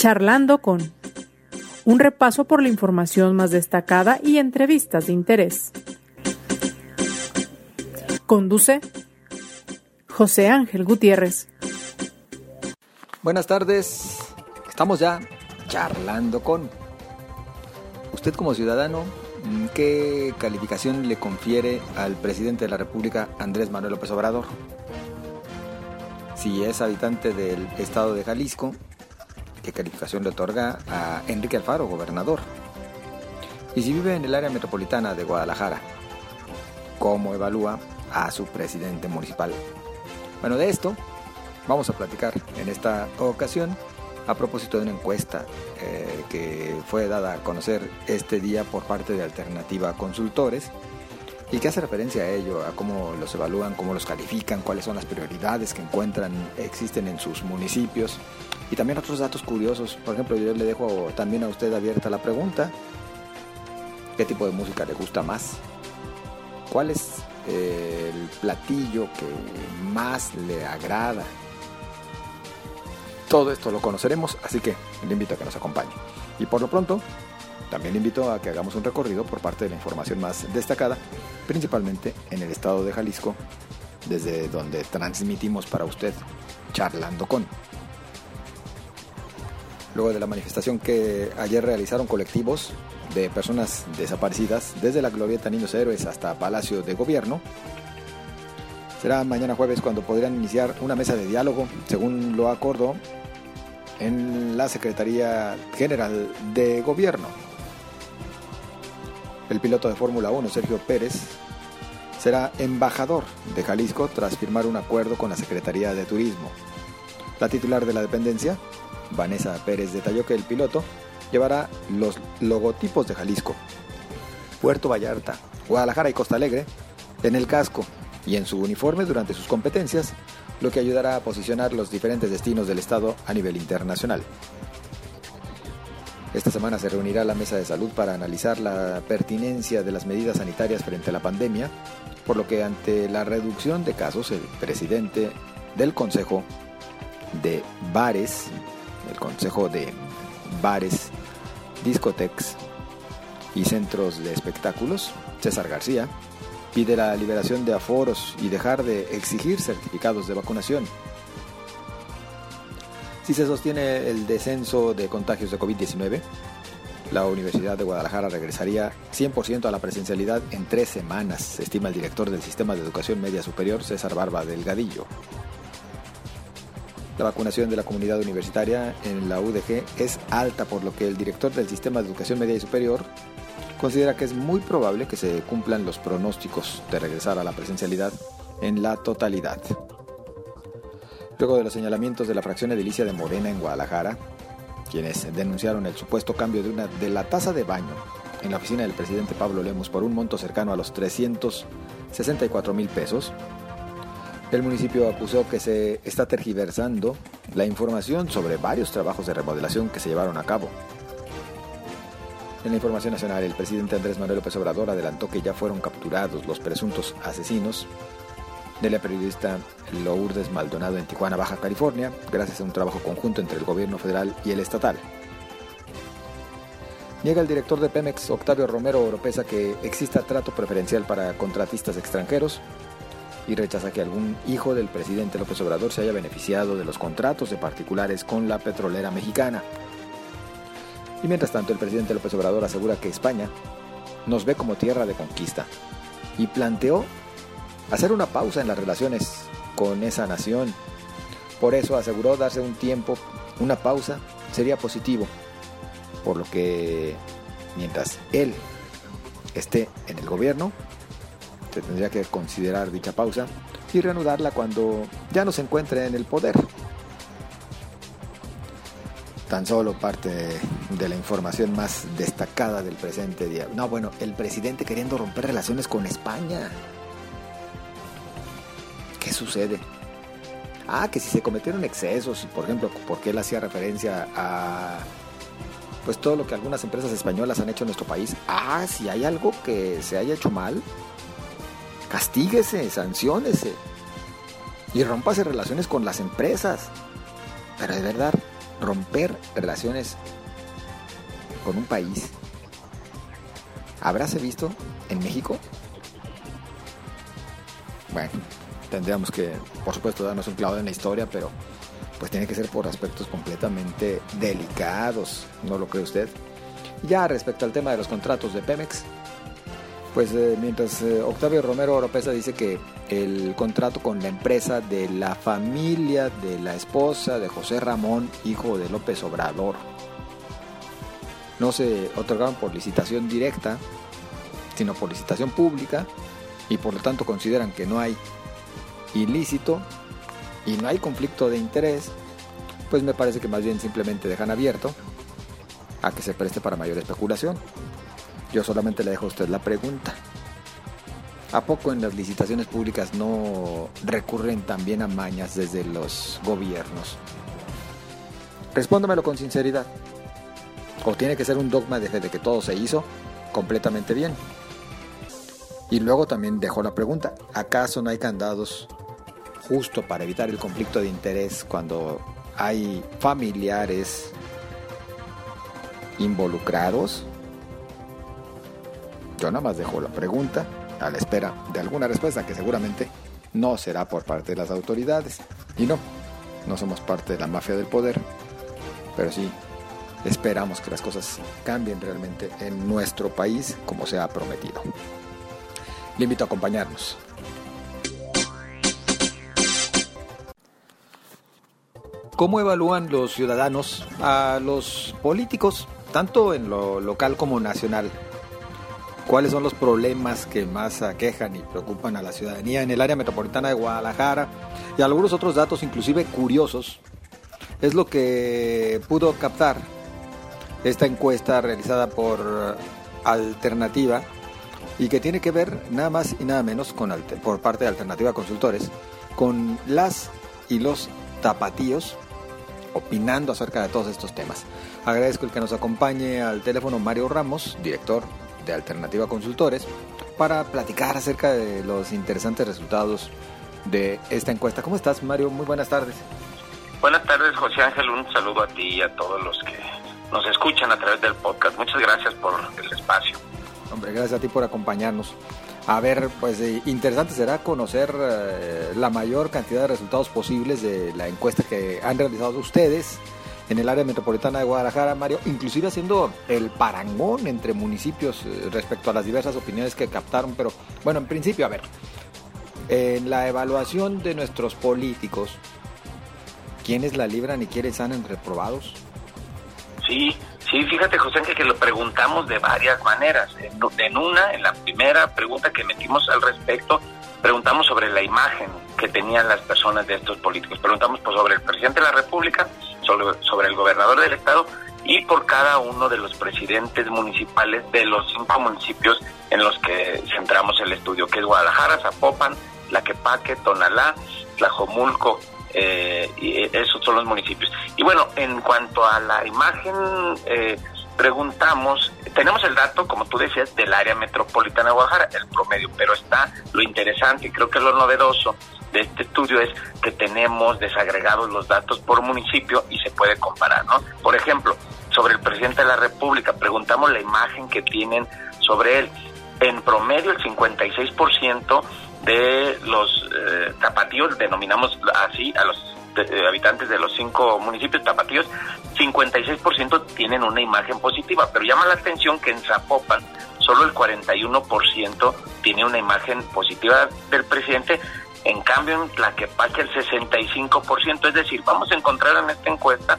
Charlando con un repaso por la información más destacada y entrevistas de interés. Conduce José Ángel Gutiérrez. Buenas tardes, estamos ya charlando con usted como ciudadano. ¿Qué calificación le confiere al presidente de la República, Andrés Manuel López Obrador? Si es habitante del estado de Jalisco, ¿qué calificación le otorga a Enrique Alfaro, gobernador? Y si vive en el área metropolitana de Guadalajara, ¿cómo evalúa a su presidente municipal? Bueno, de esto vamos a platicar en esta ocasión a propósito de una encuesta eh, que fue dada a conocer este día por parte de Alternativa Consultores y que hace referencia a ello, a cómo los evalúan, cómo los califican, cuáles son las prioridades que encuentran, existen en sus municipios y también otros datos curiosos. Por ejemplo, yo le dejo también a usted abierta la pregunta, ¿qué tipo de música le gusta más? ¿Cuál es eh, el platillo que más le agrada? Todo esto lo conoceremos, así que le invito a que nos acompañe. Y por lo pronto, también le invito a que hagamos un recorrido por parte de la información más destacada, principalmente en el estado de Jalisco, desde donde transmitimos para usted charlando con. Luego de la manifestación que ayer realizaron colectivos de personas desaparecidas desde la Glorieta Niños Héroes hasta Palacio de Gobierno, será mañana jueves cuando podrán iniciar una mesa de diálogo, según lo acordó en la Secretaría General de Gobierno. El piloto de Fórmula 1, Sergio Pérez, será embajador de Jalisco tras firmar un acuerdo con la Secretaría de Turismo. La titular de la dependencia, Vanessa Pérez, detalló que el piloto llevará los logotipos de Jalisco, Puerto Vallarta, Guadalajara y Costa Alegre en el casco y en su uniforme durante sus competencias, lo que ayudará a posicionar los diferentes destinos del Estado a nivel internacional. Esta semana se reunirá la Mesa de Salud para analizar la pertinencia de las medidas sanitarias frente a la pandemia, por lo que ante la reducción de casos, el presidente del Consejo de Bares, el Consejo de Bares, Discotex y Centros de Espectáculos, César García, pide la liberación de aforos y dejar de exigir certificados de vacunación si se sostiene el descenso de contagios de COVID-19, la Universidad de Guadalajara regresaría 100% a la presencialidad en tres semanas, estima el director del Sistema de Educación Media Superior, César Barba Delgadillo. La vacunación de la comunidad universitaria en la UDG es alta, por lo que el director del Sistema de Educación Media y Superior considera que es muy probable que se cumplan los pronósticos de regresar a la presencialidad en la totalidad. Luego de los señalamientos de la fracción edilicia de Morena en Guadalajara, quienes denunciaron el supuesto cambio de, una, de la tasa de baño en la oficina del presidente Pablo Lemus por un monto cercano a los 364 mil pesos, el municipio acusó que se está tergiversando la información sobre varios trabajos de remodelación que se llevaron a cabo. En la información nacional, el presidente Andrés Manuel López Obrador adelantó que ya fueron capturados los presuntos asesinos de la periodista Lourdes Maldonado en Tijuana, Baja California, gracias a un trabajo conjunto entre el gobierno federal y el estatal. Niega el director de Pemex, Octavio Romero Oropesa, que exista trato preferencial para contratistas extranjeros y rechaza que algún hijo del presidente López Obrador se haya beneficiado de los contratos de particulares con la petrolera mexicana. Y mientras tanto, el presidente López Obrador asegura que España nos ve como tierra de conquista y planteó hacer una pausa en las relaciones con esa nación. Por eso aseguró darse un tiempo, una pausa, sería positivo. Por lo que mientras él esté en el gobierno, se tendría que considerar dicha pausa y reanudarla cuando ya no se encuentre en el poder. Tan solo parte de la información más destacada del presente día. No, bueno, el presidente queriendo romper relaciones con España. ¿Qué sucede? Ah, que si se cometieron excesos, y por ejemplo, porque él hacía referencia a pues todo lo que algunas empresas españolas han hecho en nuestro país. Ah, si hay algo que se haya hecho mal, castíguese, sancionese y rompase relaciones con las empresas. Pero de verdad, romper relaciones con un país, ¿habráse visto en México? Bueno, tendríamos que, por supuesto, darnos un clavo en la historia, pero pues tiene que ser por aspectos completamente delicados, ¿no lo cree usted? Ya respecto al tema de los contratos de Pemex, pues eh, mientras eh, Octavio Romero Oropesa dice que el contrato con la empresa de la familia de la esposa de José Ramón, hijo de López Obrador, no se otorgaron por licitación directa, sino por licitación pública, y por lo tanto consideran que no hay ilícito y no hay conflicto de interés, pues me parece que más bien simplemente dejan abierto a que se preste para mayor especulación. Yo solamente le dejo a usted la pregunta. ¿A poco en las licitaciones públicas no recurren también a mañas desde los gobiernos? Respóndamelo con sinceridad. ¿O tiene que ser un dogma de fe de que todo se hizo completamente bien? Y luego también dejo la pregunta, ¿acaso no hay candados justo para evitar el conflicto de interés cuando hay familiares involucrados? Yo nada más dejo la pregunta a la espera de alguna respuesta que seguramente no será por parte de las autoridades. Y no, no somos parte de la mafia del poder, pero sí esperamos que las cosas cambien realmente en nuestro país como se ha prometido. Le invito a acompañarnos. ¿Cómo evalúan los ciudadanos a los políticos, tanto en lo local como nacional? cuáles son los problemas que más aquejan y preocupan a la ciudadanía en el área metropolitana de Guadalajara y algunos otros datos inclusive curiosos. Es lo que pudo captar esta encuesta realizada por Alternativa y que tiene que ver nada más y nada menos con por parte de Alternativa Consultores con las y los tapatíos opinando acerca de todos estos temas. Agradezco el que nos acompañe al teléfono Mario Ramos, director de Alternativa Consultores para platicar acerca de los interesantes resultados de esta encuesta. ¿Cómo estás, Mario? Muy buenas tardes. Buenas tardes, José Ángel. Un saludo a ti y a todos los que nos escuchan a través del podcast. Muchas gracias por el espacio. Hombre, gracias a ti por acompañarnos. A ver, pues eh, interesante será conocer eh, la mayor cantidad de resultados posibles de la encuesta que han realizado ustedes en el área metropolitana de Guadalajara, Mario, inclusive haciendo el parangón entre municipios eh, respecto a las diversas opiniones que captaron, pero bueno, en principio, a ver, en la evaluación de nuestros políticos, ¿quiénes la libran y quiénes salen reprobados? Sí, sí, fíjate José que, lo preguntamos de varias maneras. En, una, en la primera pregunta que metimos al respecto, preguntamos sobre la imagen que tenían las personas de estos políticos. Preguntamos pues, sobre el presidente de la República sobre, el gobernador del estado y por cada uno de los presidentes municipales de los cinco municipios en los que centramos el estudio, que es Guadalajara, Zapopan, Laquepaque, Tonalá, Tlajomulco, eh, y esos son los municipios. Y bueno, en cuanto a la imagen, eh, preguntamos, tenemos el dato, como tú decías, del área metropolitana de Guadalajara, el promedio, pero está lo interesante y creo que lo novedoso de este estudio es que tenemos desagregados los datos por municipio y se puede comparar, ¿no? Por ejemplo, sobre el presidente de la República, preguntamos la imagen que tienen sobre él. En promedio, el 56% de los eh, tapatíos, denominamos así a los eh, habitantes de los cinco municipios tapatíos, 56% tienen una imagen positiva, pero llama la atención que en Zapopan solo el 41% tiene una imagen positiva del presidente, en cambio, en Tlaquepaque el 65%, es decir, vamos a encontrar en esta encuesta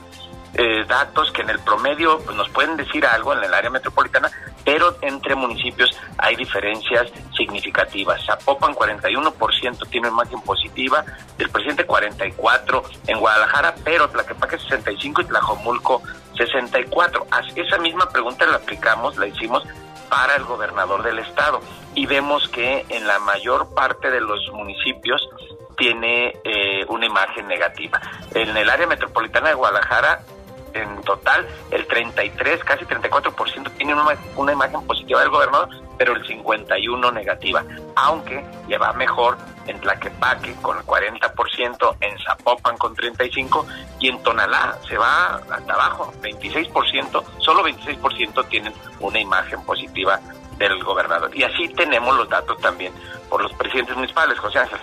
eh, datos que en el promedio pues, nos pueden decir algo en el área metropolitana, pero entre municipios hay diferencias significativas. Zapopan 41% tiene imagen positiva, del presidente 44 en Guadalajara, pero Tlaquepaque 65 y Tlajomulco 64. Esa misma pregunta la aplicamos, la hicimos para el gobernador del estado y vemos que en la mayor parte de los municipios tiene eh, una imagen negativa. En el área metropolitana de Guadalajara en total, el 33, casi 34% tienen una, una imagen positiva del gobernador, pero el 51 negativa, aunque le va mejor en Tlaquepaque con el 40%, en Zapopan con 35% y en Tonalá se va hasta abajo, 26%, solo 26% tienen una imagen positiva del gobernador. Y así tenemos los datos también por los presidentes municipales, José Ángel.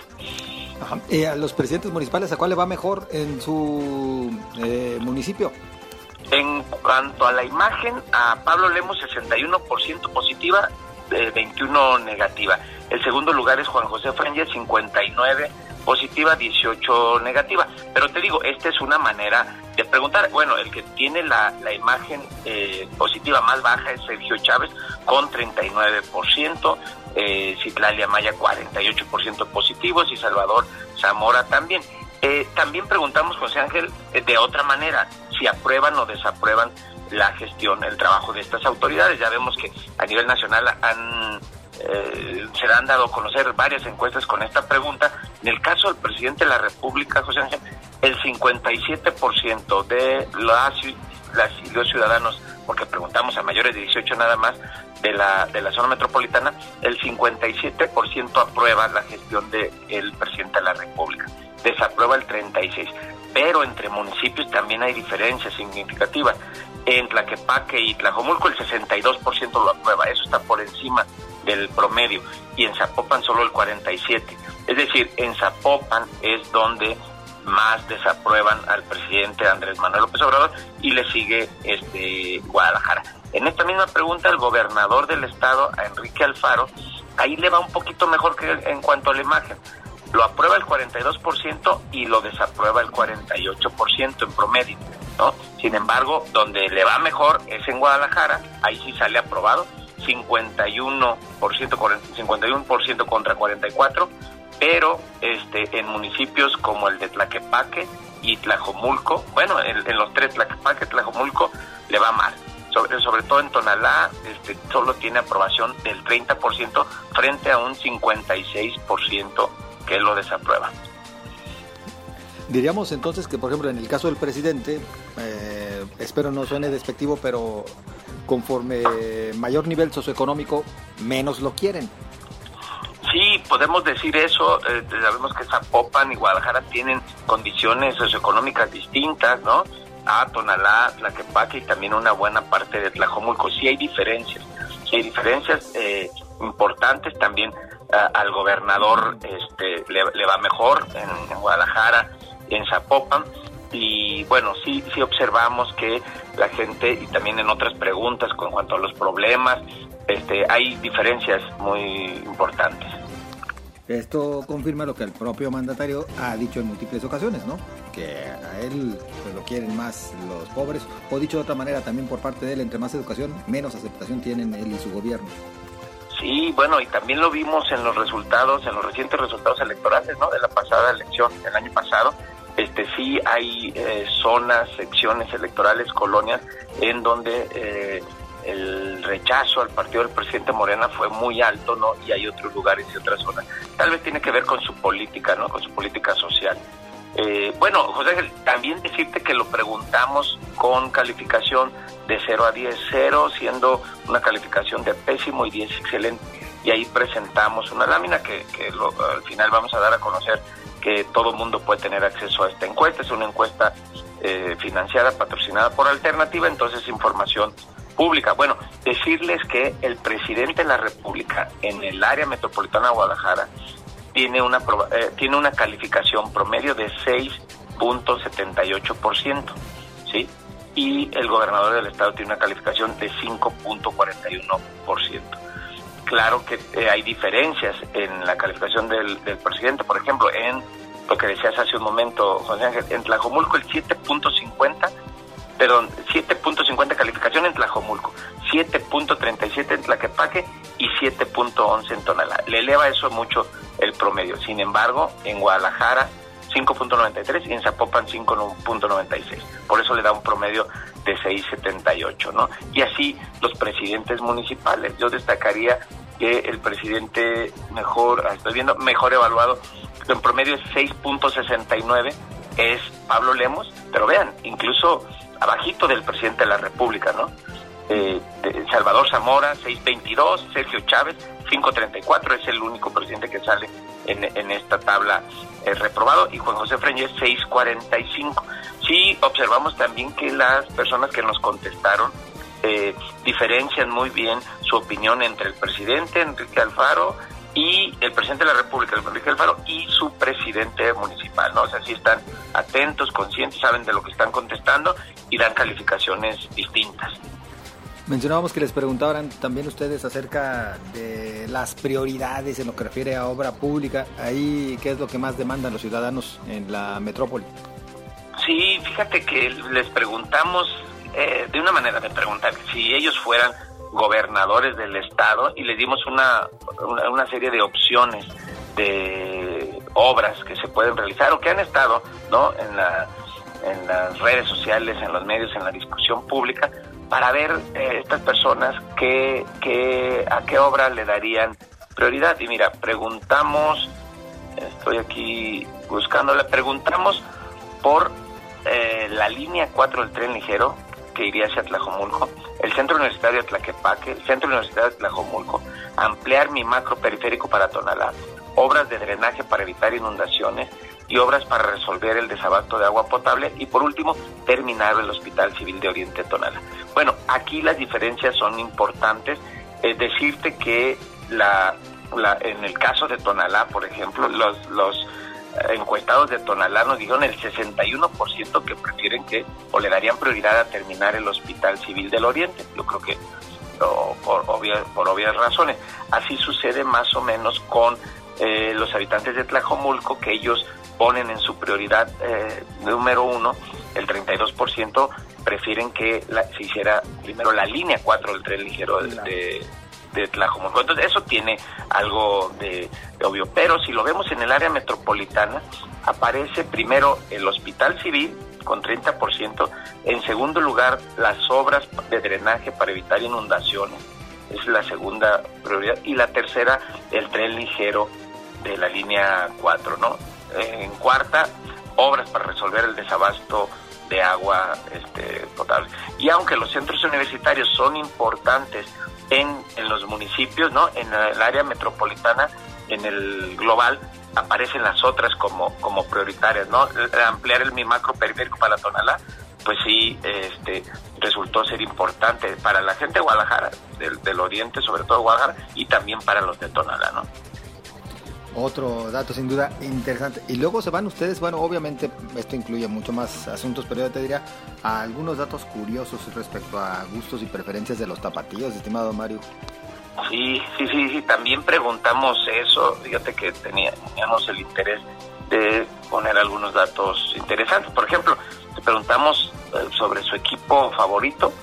Eh, a los presidentes municipales, ¿a cuál le va mejor en su eh, municipio? En cuanto a la imagen, a Pablo Lemos 61% positiva, 21 negativa. El segundo lugar es Juan José Franja, 59 positiva, 18 negativa. Pero te digo, esta es una manera de preguntar. Bueno, el que tiene la, la imagen eh, positiva más baja es Sergio Chávez con 39%, eh, Citlalia Maya 48% positivos y Salvador Zamora también. Eh, también preguntamos, José Ángel, eh, de otra manera, si aprueban o desaprueban la gestión, el trabajo de estas autoridades. Ya vemos que a nivel nacional han eh, se han dado a conocer varias encuestas con esta pregunta. En el caso del presidente de la República, José Ángel, el 57% de las, los ciudadanos, porque preguntamos a mayores de 18 nada más, de la, de la zona metropolitana, el 57% aprueba la gestión del el presidente de la República, desaprueba el 36%. Pero entre municipios también hay diferencias significativas. En Tlaquepaque y Tlajomulco el 62% lo aprueba, eso está por encima del promedio, y en Zapopan solo el 47%. Es decir, en Zapopan es donde más desaprueban al presidente Andrés Manuel López Obrador y le sigue este Guadalajara. En esta misma pregunta, el gobernador del estado, Enrique Alfaro, ahí le va un poquito mejor que en cuanto a la imagen. Lo aprueba el 42% y lo desaprueba el 48% en promedio. ¿no? Sin embargo, donde le va mejor es en Guadalajara, ahí sí sale aprobado, 51%, 51% contra 44%, pero este, en municipios como el de Tlaquepaque y Tlajomulco, bueno, en, en los tres, Tlaquepaque, Tlajomulco, le va mal sobre, sobre todo en Tonalá, este, solo tiene aprobación del 30% frente a un 56% que lo desaprueba. Diríamos entonces que, por ejemplo, en el caso del presidente, eh, espero no suene despectivo, pero conforme mayor nivel socioeconómico, menos lo quieren. Sí, podemos decir eso. Eh, sabemos que Zapopan y Guadalajara tienen condiciones socioeconómicas distintas, ¿no? a Tonalá, Tlaquepaque y también una buena parte de Tlajomulco. Sí hay diferencias, sí hay diferencias eh, importantes también al gobernador este, le, va mejor en, Guadalajara, en Zapopan y bueno, sí, sí observamos que la gente y también en otras preguntas con cuanto a los problemas, este, hay diferencias muy importantes. Esto confirma lo que el propio mandatario ha dicho en múltiples ocasiones, ¿no? Que a él pues, lo quieren más los pobres, o dicho de otra manera también por parte de él, entre más educación, menos aceptación tienen él y su gobierno. Sí, bueno, y también lo vimos en los resultados, en los recientes resultados electorales, ¿no? De la pasada elección, del año pasado. Este sí hay eh, zonas, secciones electorales, colonias, en donde eh, el rechazo al partido del presidente Morena fue muy alto, ¿no? Y hay otros lugares y otras zonas. Tal vez tiene que ver con su política, ¿no? Con su política social. Eh, bueno, José también decirte que lo preguntamos con calificación de 0 a 10, 0 siendo una calificación de pésimo y 10 excelente. Y ahí presentamos una lámina que, al final vamos a dar a conocer que todo mundo puede tener acceso a esta encuesta. Es una encuesta eh, financiada, patrocinada por Alternativa, entonces información pública. Bueno, decirles que el presidente de la República en el área metropolitana de Guadalajara tiene una, eh, tiene una calificación promedio de 6.78%, ¿sí? Y el gobernador del estado tiene una calificación de 5.41%. Claro que eh, hay diferencias en la calificación del, del presidente, por ejemplo, en lo que decías hace un momento, José Ángel, en Tlajomulco el 7.50 perdón, 7.50 calificación en Tlajomulco, 7.37 en Tlaquepaque y 7.11 en Tonalá. Le eleva eso mucho el promedio. Sin embargo, en Guadalajara 5.93 y en Zapopan 5.96. Por eso le da un promedio de 6.78, ¿no? Y así los presidentes municipales. Yo destacaría que el presidente mejor, ah, estoy viendo, mejor evaluado, en promedio es 6.69 es Pablo Lemos, pero vean, incluso abajito del presidente de la República, ¿no? Eh, Salvador Zamora, 622, Sergio Chávez, 534, es el único presidente que sale en, esta tabla eh, reprobado, y Juan José Freñez, 645. Sí, observamos también que las personas que nos contestaron eh, diferencian muy bien su opinión entre el presidente Enrique Alfaro y el presidente de la República, Enrique Alfaro, y su presidente municipal, ¿no? O sea, sí están atentos, conscientes, saben de lo que están contestando y dan calificaciones distintas. Mencionábamos que les preguntaban también ustedes acerca de las prioridades en lo que refiere a obra pública. Ahí, ¿qué es lo que más demandan los ciudadanos en la metrópoli? Sí, fíjate que les preguntamos, eh, de una manera de preguntar, si ellos fueran gobernadores del estado y les dimos una, una, serie de opciones de obras que se pueden realizar o que han estado ¿no? en, la, en las redes sociales, en los medios, en la discusión pública, para ver eh, estas personas qué, qué, a qué obra le darían prioridad. Y mira, preguntamos, estoy aquí buscando, le preguntamos por eh, la línea 4 del tren ligero que iría hacia Tlajomulco, el Centro Universitario de Tlaquepaque, el Centro Universitario de Tlajomulco, ampliar mi macro periférico para Tonalá, obras de drenaje para evitar inundaciones, y obras para resolver el desabasto de agua potable y por último terminar el Hospital Civil de Oriente Tonala. Bueno, aquí las diferencias son importantes. Es decirte que la, en el caso de Tonalá, por ejemplo, los, los encuestados de Tonalá nos dijeron el 61% que prefieren que o le darían prioridad a terminar el Hospital Civil del Oriente. Yo creo que por, por obvias razones. Así sucede más o menos con eh, los habitantes de Tlajomulco, que ellos ponen en su prioridad eh, número uno, el 32% prefieren que se hiciera primero la línea 4 del tren ligero de, de, Tlajomulco. Entonces eso tiene algo de, obvio. Pero si lo vemos en el área metropolitana, aparece primero el Hospital Civil con 30%, en segundo lugar las obras de drenaje para evitar inundaciones, es la segunda prioridad, y la tercera el tren ligero de la línea 4, ¿no? en cuarta, obras para resolver el desabasto de agua este, potable. Y aunque los centros universitarios son importantes en, en los municipios, ¿no? En el área metropolitana, en el global, aparecen las otras como, como prioritarias, ¿no? Ampliar el mi macro periférico para la Tonalá, pues sí, este, resultó ser importante para la gente de Guadalajara, del, del oriente, sobre todo Guadalajara, y también para los de Tonalá, ¿no? Otro dato sin duda interesante. Y luego se van ustedes, bueno, obviamente esto incluye mucho más asuntos, pero yo te diría algunos datos curiosos respecto a gustos y preferencias de los tapatíos, estimado Mario. Sí, sí, sí, sí, también preguntamos eso, fíjate que teníamos el interés de poner algunos datos interesantes. Por ejemplo, te preguntamos eh, sobre su equipo favorito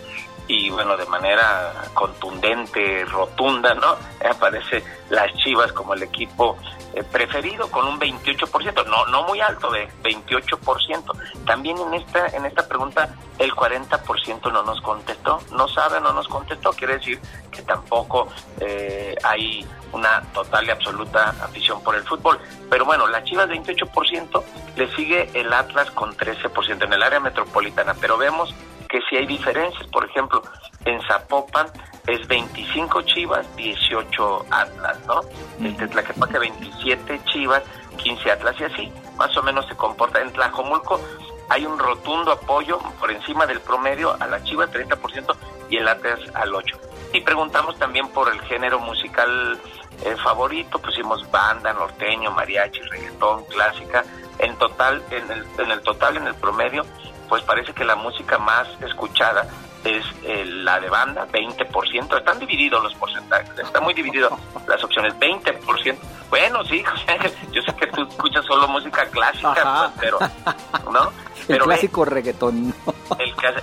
y bueno, de manera contundente, rotunda, ¿no? Aparece las Chivas como el equipo eh, preferido con un 28%, no no muy alto, de 28%. También en esta en esta pregunta el 40% no nos contestó, no sabe, no nos contestó, quiere decir que tampoco eh, hay una total y absoluta afición por el fútbol. Pero bueno, la Chivas 28%, le sigue el Atlas con 13% en el área metropolitana, pero vemos que si hay diferencias, por ejemplo, en Zapopan es 25 Chivas, 18 Atlas, ¿no? Este Tlaquepaque 27 Chivas, 15 Atlas y así más o menos se comporta. En Tlajomulco hay un rotundo apoyo por encima del promedio a la Chivas 30% y el Atlas al 8. Y preguntamos también por el género musical eh, favorito, pusimos banda, norteño, mariachi, reggaetón, clásica. En total, en el, en el total, en el promedio, pues parece que la música más escuchada es eh, la de banda, 20%. Están divididos los porcentajes, está muy dividido las opciones, 20%. Bueno, sí, yo sé que tú escuchas solo música clásica, pues, pero, ¿no? el clásico reggaetón.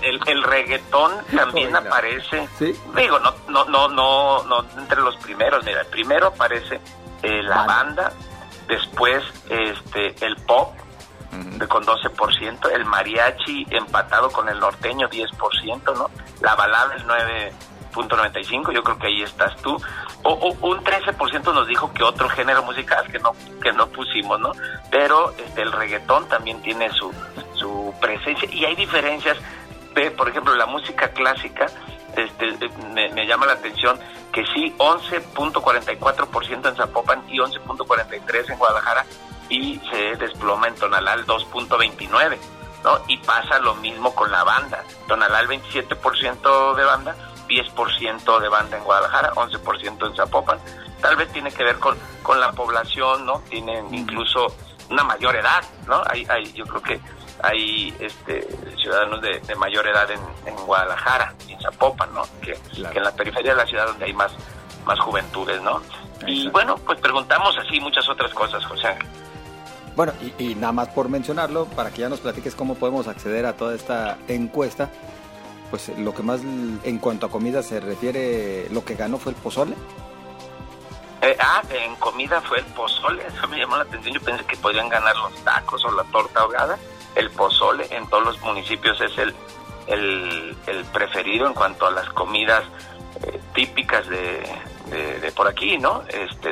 El, el, reggaetón también aparece. Digo, no, no, no, no, no entre los primeros. Mira, primero aparece eh, la banda, después este el pop, de, con 12%, el mariachi empatado con el norteño 10%, ¿no? La balada el 9.95, yo creo que ahí estás tú. o, un 13% nos dijo que otro género musical que no que no pusimos, ¿no? Pero este, el reggaetón también tiene su, su presencia y hay diferencias. De, por ejemplo, la música clásica este, me, me llama la atención que sí, 11.44% en Zapopan y 11.43% en Guadalajara y se desploma en Tonalal 2.29%, ¿no? Y pasa lo mismo con la banda. Tonalal 27% de banda 10% de banda en Guadalajara, 11% en Zapopan. Tal vez tiene que ver con, con la población, ¿no? Tienen incluso una mayor edad, ¿no? Hay, hay, yo creo que hay este, ciudadanos de, mayor edad en, en, Guadalajara, en Zapopan, ¿no? Que, en la periferia de la ciudad donde hay más, más juventudes, ¿no? Y bueno, pues preguntamos así muchas otras cosas, José Bueno, y, y, nada más por mencionarlo, para que ya nos platiques cómo podemos acceder a toda esta encuesta, pues lo que más en cuanto a comida se refiere, lo que ganó fue el pozole. Eh, ah, en comida fue el pozole, eso me llamó la atención, yo pensé que podían ganar los tacos o la torta ahogada, el pozole en todos los municipios es el, el, preferido en cuanto a las comidas eh, típicas de, de, por aquí, ¿no? Este,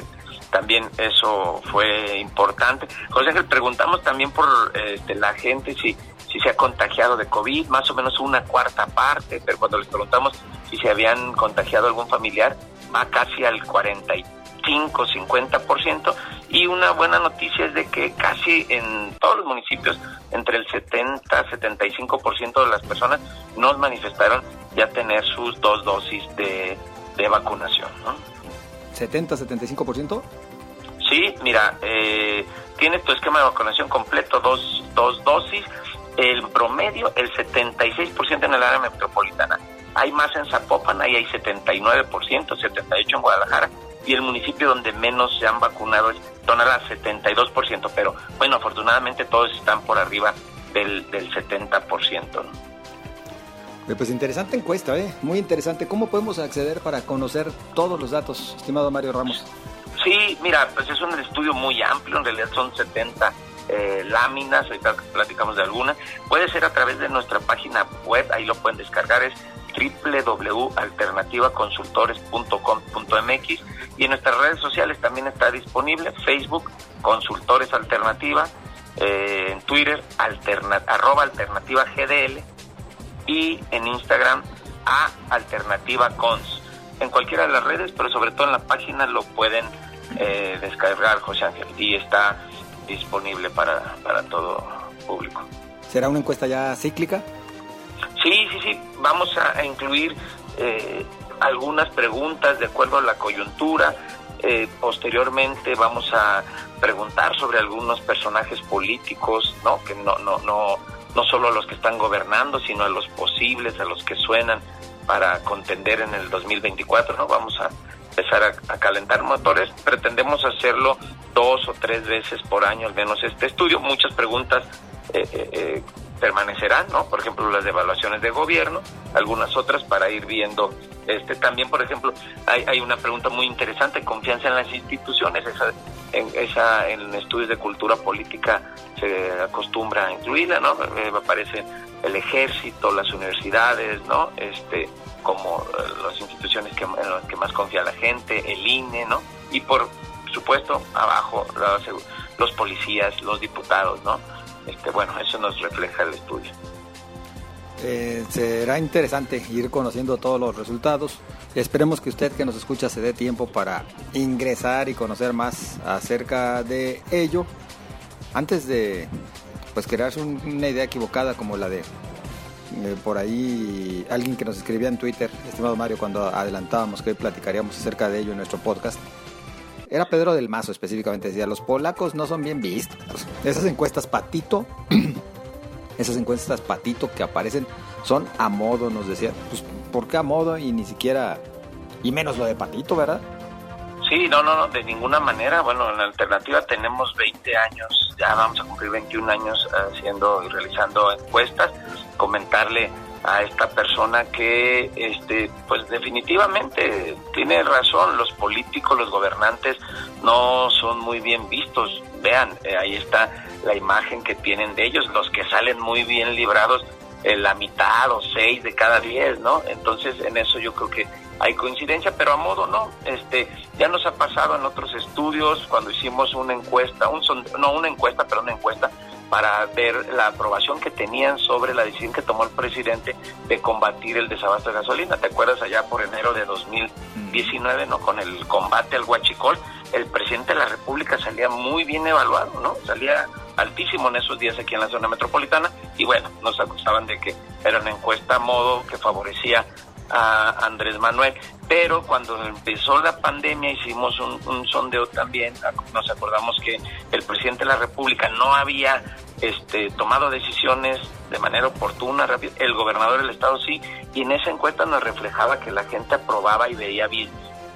también eso fue importante. José Ángel, preguntamos también por este, la gente si si se ha contagiado de COVID, más o menos una cuarta parte, pero cuando les preguntamos si se habían contagiado algún familiar, va casi al 45, 50%. Y una buena noticia es de que casi en todos los municipios, entre el 70 75% de las personas nos manifestaron ya tener sus dos dosis de, de vacunación. ¿no? ¿70, 75%? Sí, mira, eh, tienes tu esquema de vacunación completo, dos, dos dosis el promedio, el 76% en el área metropolitana. Hay más en Zapopan, ahí hay 79%, 78% en Guadalajara, y el municipio donde menos se han vacunado es Tonalá, 72%, pero bueno, afortunadamente todos están por arriba del, del 70%. Pues interesante encuesta, ¿eh? muy interesante. ¿Cómo podemos acceder para conocer todos los datos, estimado Mario Ramos? Sí, mira, pues es un estudio muy amplio, en realidad son 70 eh, láminas, ahorita platicamos de algunas, puede ser a través de nuestra página web, ahí lo pueden descargar, es www.alternativaconsultores.com.mx y en nuestras redes sociales también está disponible, Facebook, Consultores Alternativa, eh, en Twitter, alterna, arroba alternativa GDL y en Instagram a alternativa cons. En cualquiera de las redes, pero sobre todo en la página lo pueden eh, descargar, José Ángel, y está disponible para, para todo público. ¿Será una encuesta ya cíclica? Sí, sí, sí. Vamos a, incluir eh, algunas preguntas de acuerdo a la coyuntura. Eh, posteriormente vamos a preguntar sobre algunos personajes políticos, ¿no? Que no, no, no, no solo a los que están gobernando, sino a los posibles, a los que suenan para contender en el 2024, ¿no? Vamos a empezar a, calentar motores. Pretendemos hacerlo dos o tres veces por año, al menos este estudio. Muchas preguntas eh, eh, eh, permanecerán, ¿no? Por ejemplo, las evaluaciones de gobierno, algunas otras para ir viendo. Este también, por ejemplo, hay, hay una pregunta muy interesante: confianza en las instituciones. Esa, en, esa, en estudios de cultura política se acostumbra a incluirla, ¿no? aparece el ejército, las universidades, ¿no? Este, como eh, las instituciones que, en las que más confía la gente, el INE, ¿no? Y por supuesto, abajo, los policías, los diputados, ¿no? Este, bueno, eso nos refleja el estudio. Eh, será interesante ir conociendo todos los resultados. Esperemos que usted que nos escucha se dé tiempo para ingresar y conocer más acerca de ello. Antes de pues crearse una idea equivocada como la de eh, por ahí alguien que nos escribía en Twitter, estimado Mario, cuando adelantábamos que hoy platicaríamos acerca de ello en nuestro podcast. Era Pedro del Mazo específicamente, decía, los polacos no son bien vistos. Esas encuestas patito, esas encuestas patito que aparecen son a modo, nos decía. Pues, ¿por qué a modo y ni siquiera, y menos lo de patito, verdad? Sí, no, no, no, de ninguna manera. Bueno, en la alternativa tenemos 20 años, ya vamos a cumplir 21 años haciendo y realizando encuestas. Comentarle a esta persona que este pues definitivamente tiene razón los políticos los gobernantes no son muy bien vistos. Vean eh, ahí está la imagen que tienen de ellos los que salen muy bien librados en la mitad o seis de cada diez no entonces en eso yo creo que hay coincidencia, pero a modo no. Este, ya nos ha pasado en otros estudios cuando hicimos una encuesta, un no una encuesta, pero una encuesta para ver la aprobación que tenían sobre la decisión que tomó el presidente de combatir el desabasto de gasolina. ¿Te acuerdas allá por enero de 2019, no con el combate al huachicol? El presidente de la República salía muy bien evaluado, ¿no? Salía altísimo en esos días aquí en la zona metropolitana y bueno, nos acusaban de que era una encuesta a modo que favorecía a Andrés Manuel, pero cuando empezó la pandemia hicimos un, sondeo también, nos acordamos que el presidente de la República no había este, tomado decisiones de manera oportuna, el gobernador del estado sí, y en esa encuesta nos reflejaba que la gente aprobaba y veía bien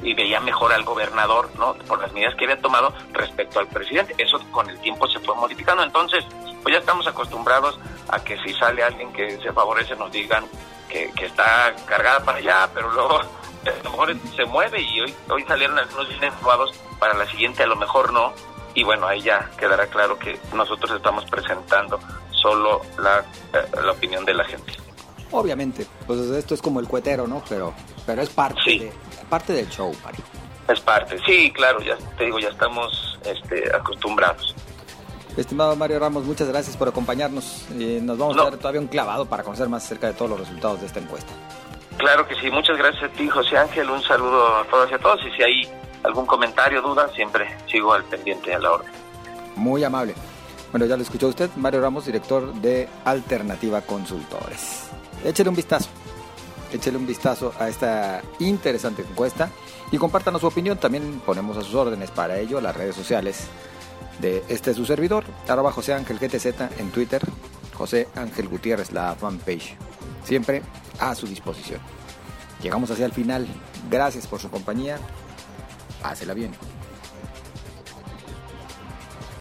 y veía mejor al gobernador, ¿no? Por las medidas que había tomado respecto al presidente. Eso con el tiempo se fue modificando. Entonces, pues ya estamos acostumbrados a que si sale alguien que se favorece nos digan que, está cargada para allá, pero luego a lo mejor se mueve y hoy, hoy salieron algunos bien jugados para la siguiente a lo mejor no. Y bueno, ahí ya quedará claro que nosotros estamos presentando solo la, eh, la opinión de la gente. Obviamente, pues esto es como el cuetero, ¿no? Pero, pero es parte, de, parte del show, Mario. Es parte, sí, claro, ya te digo, ya estamos este, acostumbrados. Estimado Mario Ramos, muchas gracias por acompañarnos. nos vamos a dar todavía un clavado para conocer más acerca de todos los resultados de esta encuesta. Claro que sí, muchas gracias a ti, José Ángel. Un saludo a todas y a todos. Y si hay algún comentario, duda, siempre sigo al pendiente a la orden. Muy amable. Bueno, ya lo escuchó usted, Mario Ramos, director de Alternativa Consultores. Échele un vistazo. Échele un vistazo a esta interesante encuesta y compártanos su opinión. También ponemos a sus órdenes para ello las redes sociales de este su servidor, arroba José Ángel GTZ en Twitter, José Ángel Gutiérrez, la fanpage. Siempre a su disposición. Llegamos hacia el final. Gracias por su compañía. Pásela bien.